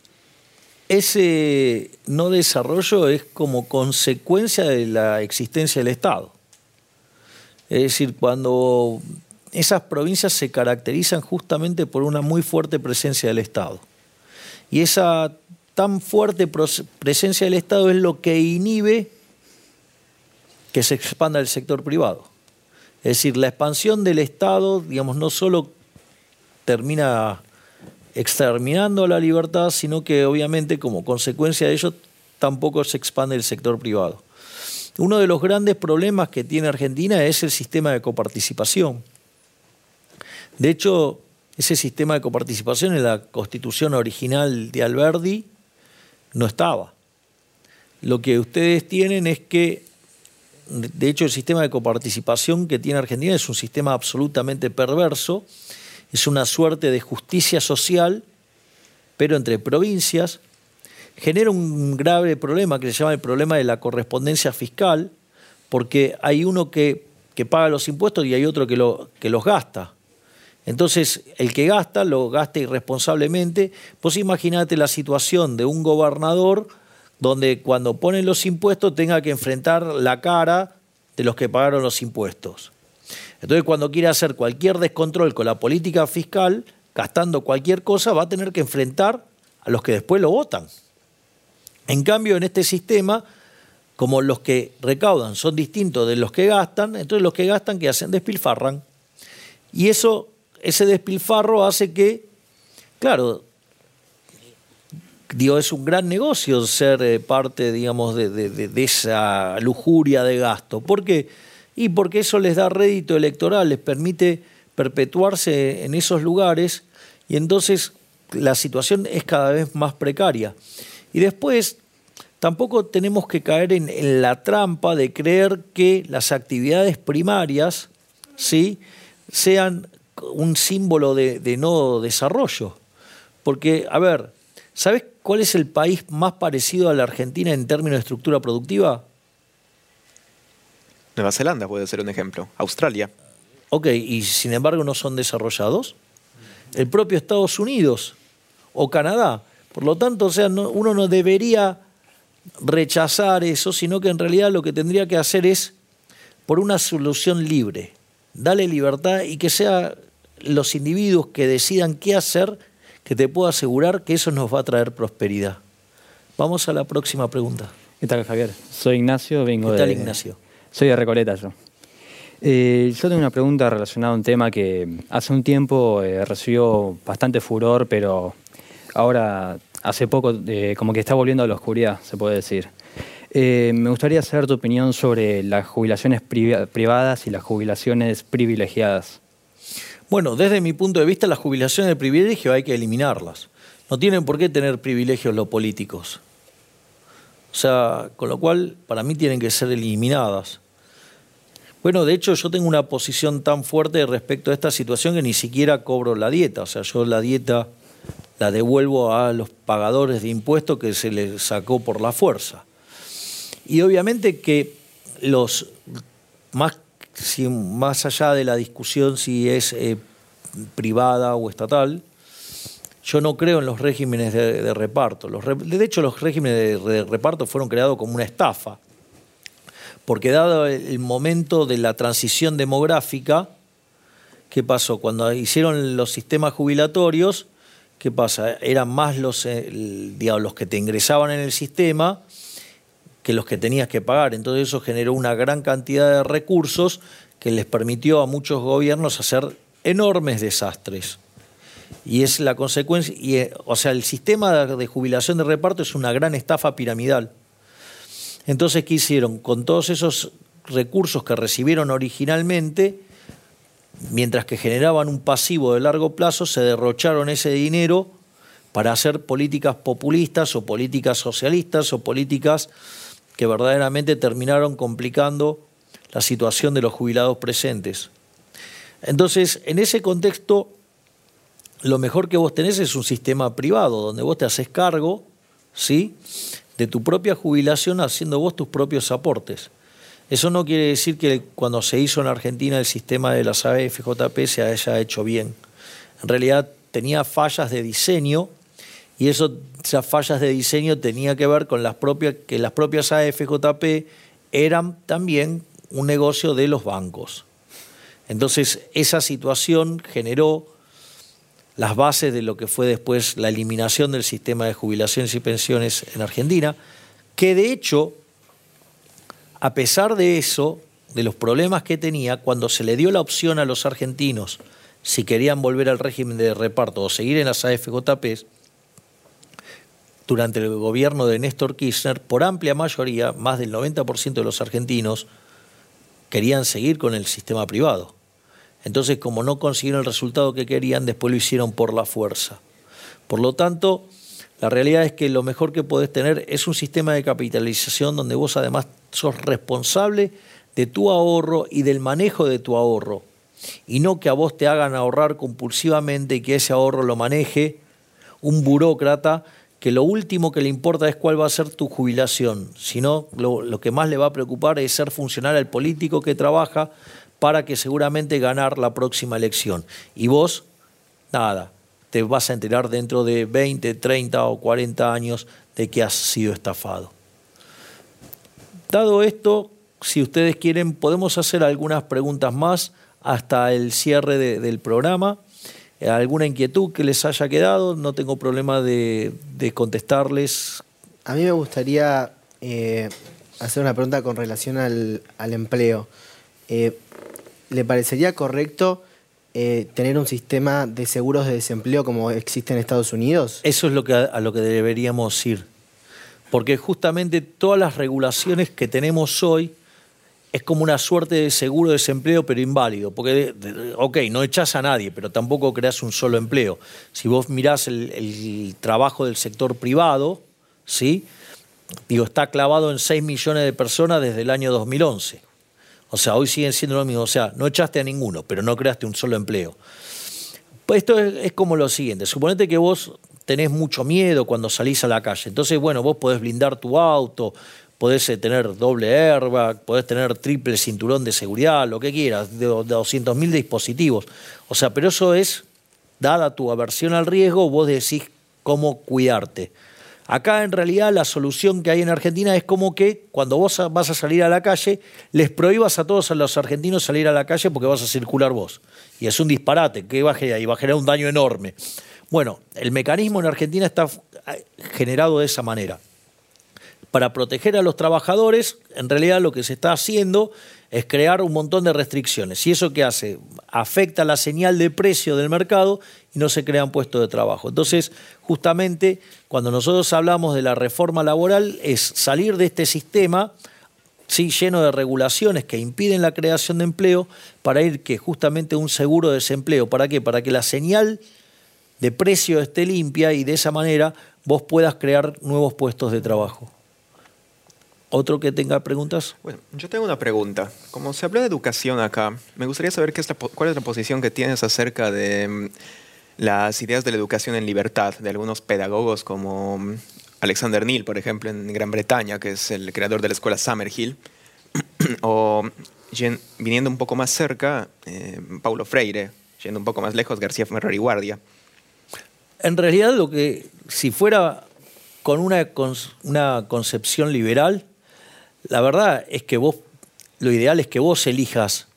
S3: ese no desarrollo es como consecuencia de la existencia del Estado. Es decir, cuando esas provincias se caracterizan justamente por una muy fuerte presencia del Estado. Y esa tan fuerte presencia del Estado es lo que inhibe que se expanda el sector privado. Es decir, la expansión del Estado, digamos, no solo termina exterminando la libertad, sino que obviamente como consecuencia de ello tampoco se expande el sector privado. Uno de los grandes problemas que tiene Argentina es el sistema de coparticipación. De hecho, ese sistema de coparticipación en la constitución original de Alberdi no estaba. Lo que ustedes tienen es que de hecho, el sistema de coparticipación que tiene Argentina es un sistema absolutamente perverso, es una suerte de justicia social, pero entre provincias, genera un grave problema que se llama el problema de la correspondencia fiscal, porque hay uno que, paga los impuestos y hay otro que, lo, que los gasta. Entonces, el que gasta, lo gasta irresponsablemente. Pues imagínate la situación de un gobernador donde cuando ponen los impuestos tenga que enfrentar la cara de los que pagaron los impuestos. Entonces, cuando quiere hacer cualquier descontrol con la política fiscal, gastando cualquier cosa, va a tener que enfrentar a los que después lo votan. En cambio, en este sistema, como los que recaudan son distintos de los que gastan, entonces los que gastan, que hacen? Despilfarran. Y eso, ese despilfarro hace que, claro, es un gran negocio ser eh, parte, digamos, de, esa lujuria de gasto. ¿Por qué? Y porque eso les da rédito electoral, les permite perpetuarse en esos lugares y entonces la situación es cada vez más precaria. Y después, tampoco tenemos que caer en, la trampa de creer que las actividades primarias ¿sí? sean un símbolo de, de no desarrollo. Porque, a ver, ¿sabes ¿Cuál es el país más parecido a la Argentina en términos de estructura productiva?
S9: Nueva Zelanda puede ser un ejemplo. Australia.
S3: Ok, y sin embargo no son desarrollados. El propio Estados Unidos o Canadá. Por lo tanto, o sea, uno no debería rechazar eso, sino que en realidad lo que tendría que hacer es por una solución libre. Dale libertad y que sean los individuos que decidan qué hacer que te puedo asegurar que eso nos va a traer prosperidad. Vamos a la próxima pregunta.
S10: ¿Qué tal, Javier? Soy Ignacio, vengo
S3: ¿Qué tal,
S10: de...
S3: Ignacio?
S10: Soy de Recoleta yo. Eh, yo tengo una pregunta relacionada a un tema que hace un tiempo eh, recibió bastante furor, pero ahora, hace poco, eh, como que está volviendo a la oscuridad, se puede decir. Me gustaría saber tu opinión sobre las jubilaciones privadas y las jubilaciones privilegiadas.
S3: Bueno, desde mi punto de vista, las jubilaciones de privilegio hay que eliminarlas. No tienen por qué tener privilegios los políticos. O sea, con lo cual, para mí tienen que ser eliminadas. Bueno, de hecho, yo tengo una posición tan fuerte respecto a esta situación que ni siquiera cobro la dieta. O sea, yo la dieta la devuelvo a los pagadores de impuestos que se les sacó por la fuerza. Y obviamente que los más más allá de la discusión si es eh, privada o estatal, yo no creo en los regímenes de, reparto. De hecho, los regímenes de, reparto fueron creados como una estafa, porque dado el momento de la transición demográfica, ¿qué pasó? Cuando hicieron los sistemas jubilatorios, ¿qué pasa? Eran más los, eh, los que te ingresaban en el sistema que los que tenías que pagar. Entonces eso generó una gran cantidad de recursos que les permitió a muchos gobiernos hacer enormes desastres. Y es la consecuencia, y, eh, o sea, el sistema de jubilación de reparto es una gran estafa piramidal. Entonces, ¿qué hicieron? Con todos esos recursos que recibieron originalmente, mientras que generaban un pasivo de largo plazo, se derrocharon ese dinero para hacer políticas populistas o políticas socialistas o políticas que verdaderamente terminaron complicando la situación de los jubilados presentes. Entonces, en ese contexto, lo mejor que vos tenés es un sistema privado, donde vos te haces cargo, ¿sí? de tu propia jubilación haciendo vos tus propios aportes. Eso no quiere decir que cuando se hizo en Argentina el sistema de las AFJP se haya hecho bien. En realidad tenía fallas de diseño y eso, esas fallas de diseño tenía que ver con las propias, que las propias AFJP eran también un negocio de los bancos. Entonces, esa situación generó las bases de lo que fue después la eliminación del sistema de jubilaciones y pensiones en Argentina, que de hecho, a pesar de eso, de los problemas que tenía, cuando se le dio la opción a los argentinos si querían volver al régimen de reparto o seguir en las AFJP, durante el gobierno de Néstor Kirchner, por amplia mayoría, más del 90% de los argentinos querían seguir con el sistema privado. Entonces, como no consiguieron el resultado que querían, después lo hicieron por la fuerza. Por lo tanto, la realidad es que lo mejor que podés tener es un sistema de capitalización donde vos además sos responsable de tu ahorro y del manejo de tu ahorro. Y no que a vos te hagan ahorrar compulsivamente y que ese ahorro lo maneje un burócrata que lo último que le importa es cuál va a ser tu jubilación, sino lo, lo que más le va a preocupar es ser funcional al político que trabaja para que seguramente ganar la próxima elección. Y vos, nada, te vas a enterar dentro de 20, 30 o 40 años de que has sido estafado. Dado esto, si ustedes quieren, podemos hacer algunas preguntas más hasta el cierre del programa. Eh, alguna inquietud que les haya quedado, no tengo problema de, contestarles.
S4: A mí me gustaría eh, hacer una pregunta con relación al, empleo. Eh, ¿Le parecería correcto tener un sistema de seguros de desempleo como existe en Estados Unidos?
S3: Eso es lo que, a lo que deberíamos ir. Porque justamente todas las regulaciones que tenemos hoy es como una suerte de seguro de desempleo, pero inválido. Porque, ok, no echas a nadie, pero tampoco creas un solo empleo. Si vos mirás el, trabajo del sector privado, ¿sí? Digo, está clavado en 6 millones de personas desde el año 2011. O sea, hoy siguen siendo lo mismo. O sea, no echaste a ninguno, pero no creaste un solo empleo. Pues esto es, es como lo siguiente. Suponete que vos tenés mucho miedo cuando salís a la calle. Entonces, bueno, vos podés blindar tu auto, podés eh, tener doble airbag, podés tener triple cinturón de seguridad, lo que quieras, de, 200.000 dispositivos. O sea, pero eso es, dada tu aversión al riesgo, vos decís cómo cuidarte. Acá en realidad la solución que hay en Argentina es como que cuando vos vas a salir a la calle, les prohíbas a todos los argentinos salir a la calle porque vas a circular vos. Y es un disparate, que va a generar, y va a generar un daño enorme. Bueno, el mecanismo en Argentina está eh, generado de esa manera. Para proteger a los trabajadores, en realidad lo que se está haciendo es crear un montón de restricciones. ¿Y eso qué hace? Afecta la señal de precio del mercado y no se crean puestos de trabajo. Entonces, justamente, cuando nosotros hablamos de la reforma laboral, es salir de este sistema ¿sí? lleno de regulaciones que impiden la creación de empleo para ir que justamente un seguro de desempleo. ¿Para qué? Para que la señal de precio esté limpia y de esa manera vos puedas crear nuevos puestos de trabajo. ¿Otro que tenga preguntas?
S9: Bueno, yo tengo una pregunta. Como se habla de educación acá, me gustaría saber qué es cuál es la posición que tienes acerca de mm, las ideas de la educación en libertad de algunos pedagogos como mm, Alexander Neal, por ejemplo, en Gran Bretaña, que es el creador de la escuela Summerhill, o viniendo un poco más cerca, eh, Paulo Freire, yendo un poco más lejos, García Ferrari Guardia.
S3: En realidad, lo que si fuera con una, una concepción liberal, la verdad es que vos, lo ideal es que vos elijas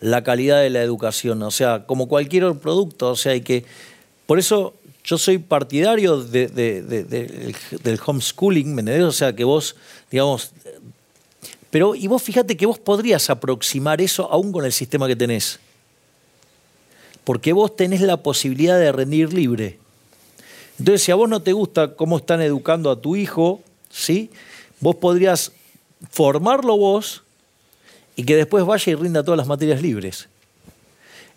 S3: la calidad de la educación, o sea, como cualquier otro producto, o sea, hay que, por eso yo soy partidario del homeschooling, ¿me O sea, que vos, digamos, pero, y vos fíjate que vos podrías aproximar eso aún con el sistema que tenés. Porque vos tenés la posibilidad de rendir libre. Entonces, si a vos no te gusta cómo están educando a tu hijo, ¿sí? Vos podrías formarlo vos y que después vaya y rinda todas las materias libres.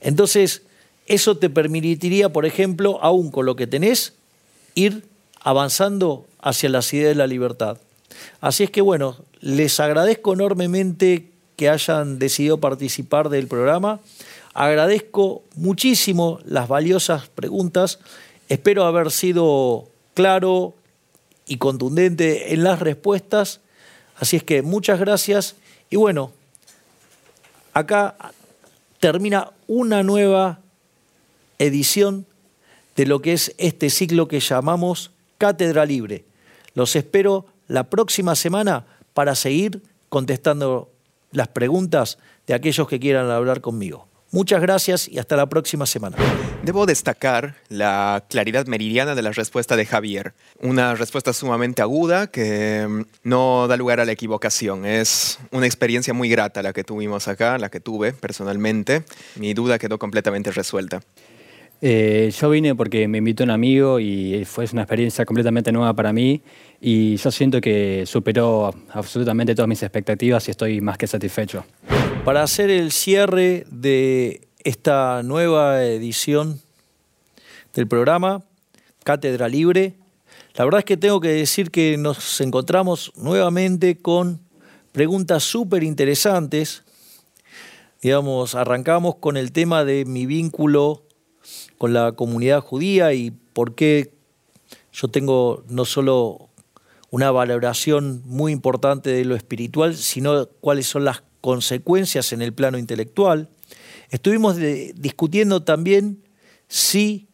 S3: Entonces, eso te permitiría, por ejemplo, aún con lo que tenés, ir avanzando hacia las ideas de la libertad. Así es que bueno, les agradezco enormemente que hayan decidido participar del programa. Agradezco muchísimo las valiosas preguntas. Espero haber sido claro y contundente en las respuestas. Así es que muchas gracias. Y bueno, acá termina una nueva edición de lo que es este ciclo que llamamos Cátedra Libre. Los espero la próxima semana para seguir contestando las preguntas de aquellos que quieran hablar conmigo. Muchas gracias y hasta la próxima semana.
S9: Debo destacar la claridad meridiana de la respuesta de Javier. Una respuesta sumamente aguda que mm, no da lugar a la equivocación. Es una experiencia muy grata la que tuvimos acá, la que tuve personalmente. Mi duda quedó completamente resuelta.
S10: Eh, yo vine porque me invitó un amigo y fue una experiencia completamente nueva para mí y yo siento que superó absolutamente todas mis expectativas y estoy más que satisfecho.
S3: Para hacer el cierre de esta nueva edición del programa, Cátedra Libre, la verdad es que tengo que decir que nos encontramos nuevamente con preguntas súper interesantes. Digamos, arrancamos con el tema de mi vínculo con la comunidad judía y por qué yo tengo no solo una valoración muy importante de lo espiritual, sino cuáles son las consecuencias en el plano intelectual. Estuvimos discutiendo también si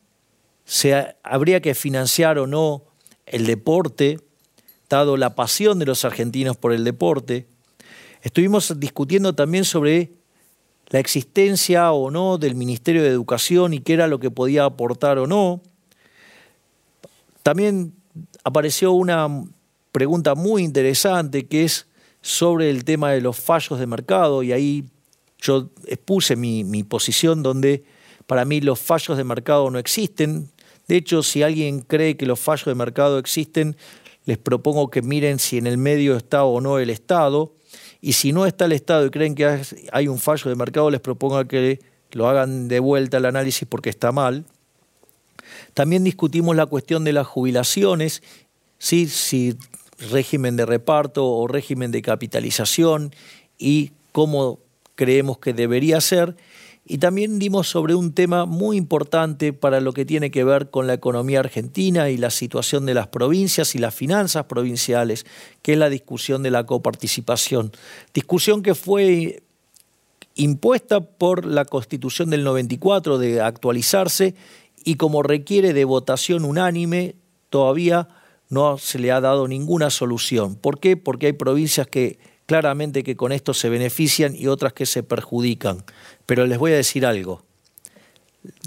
S3: se habría que financiar o no el deporte, dado la pasión de los argentinos por el deporte. Estuvimos discutiendo también sobre la existencia o no del Ministerio de Educación y qué era lo que podía aportar o no. También apareció una pregunta muy interesante que es sobre el tema de los fallos de mercado y ahí yo expuse mi, posición donde para mí los fallos de mercado no existen. De hecho, si alguien cree que los fallos de mercado existen, les propongo que miren si en el medio está o no el Estado y si no está el Estado y creen que hay un fallo de mercado, les propongo que lo hagan de vuelta al análisis porque está mal. También discutimos la cuestión de las jubilaciones, ¿sí? si régimen de reparto o régimen de capitalización y cómo creemos que debería ser. Y también dimos sobre un tema muy importante para lo que tiene que ver con la economía argentina y la situación de las provincias y las finanzas provinciales, que es la discusión de la coparticipación. Discusión que fue impuesta por la Constitución del 94 de actualizarse y como requiere de votación unánime, todavía no se le ha dado ninguna solución. ¿Por qué? Porque hay provincias que claramente que con esto se benefician y otras que se perjudican. Pero les voy a decir algo.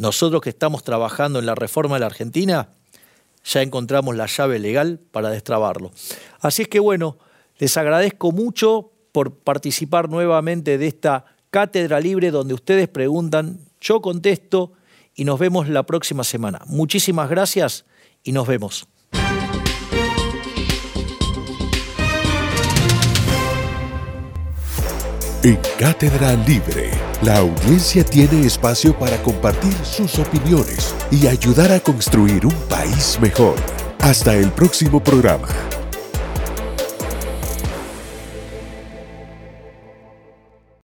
S3: Nosotros que estamos trabajando en la reforma de la Argentina, ya encontramos la llave legal para destrabarlo. Así es que bueno, les agradezco mucho por participar nuevamente de esta cátedra libre donde ustedes preguntan, yo contesto y nos vemos la próxima semana. Muchísimas gracias y nos vemos.
S11: En Cátedra Libre, la audiencia tiene espacio para compartir sus opiniones y ayudar a construir un país mejor. Hasta el próximo programa.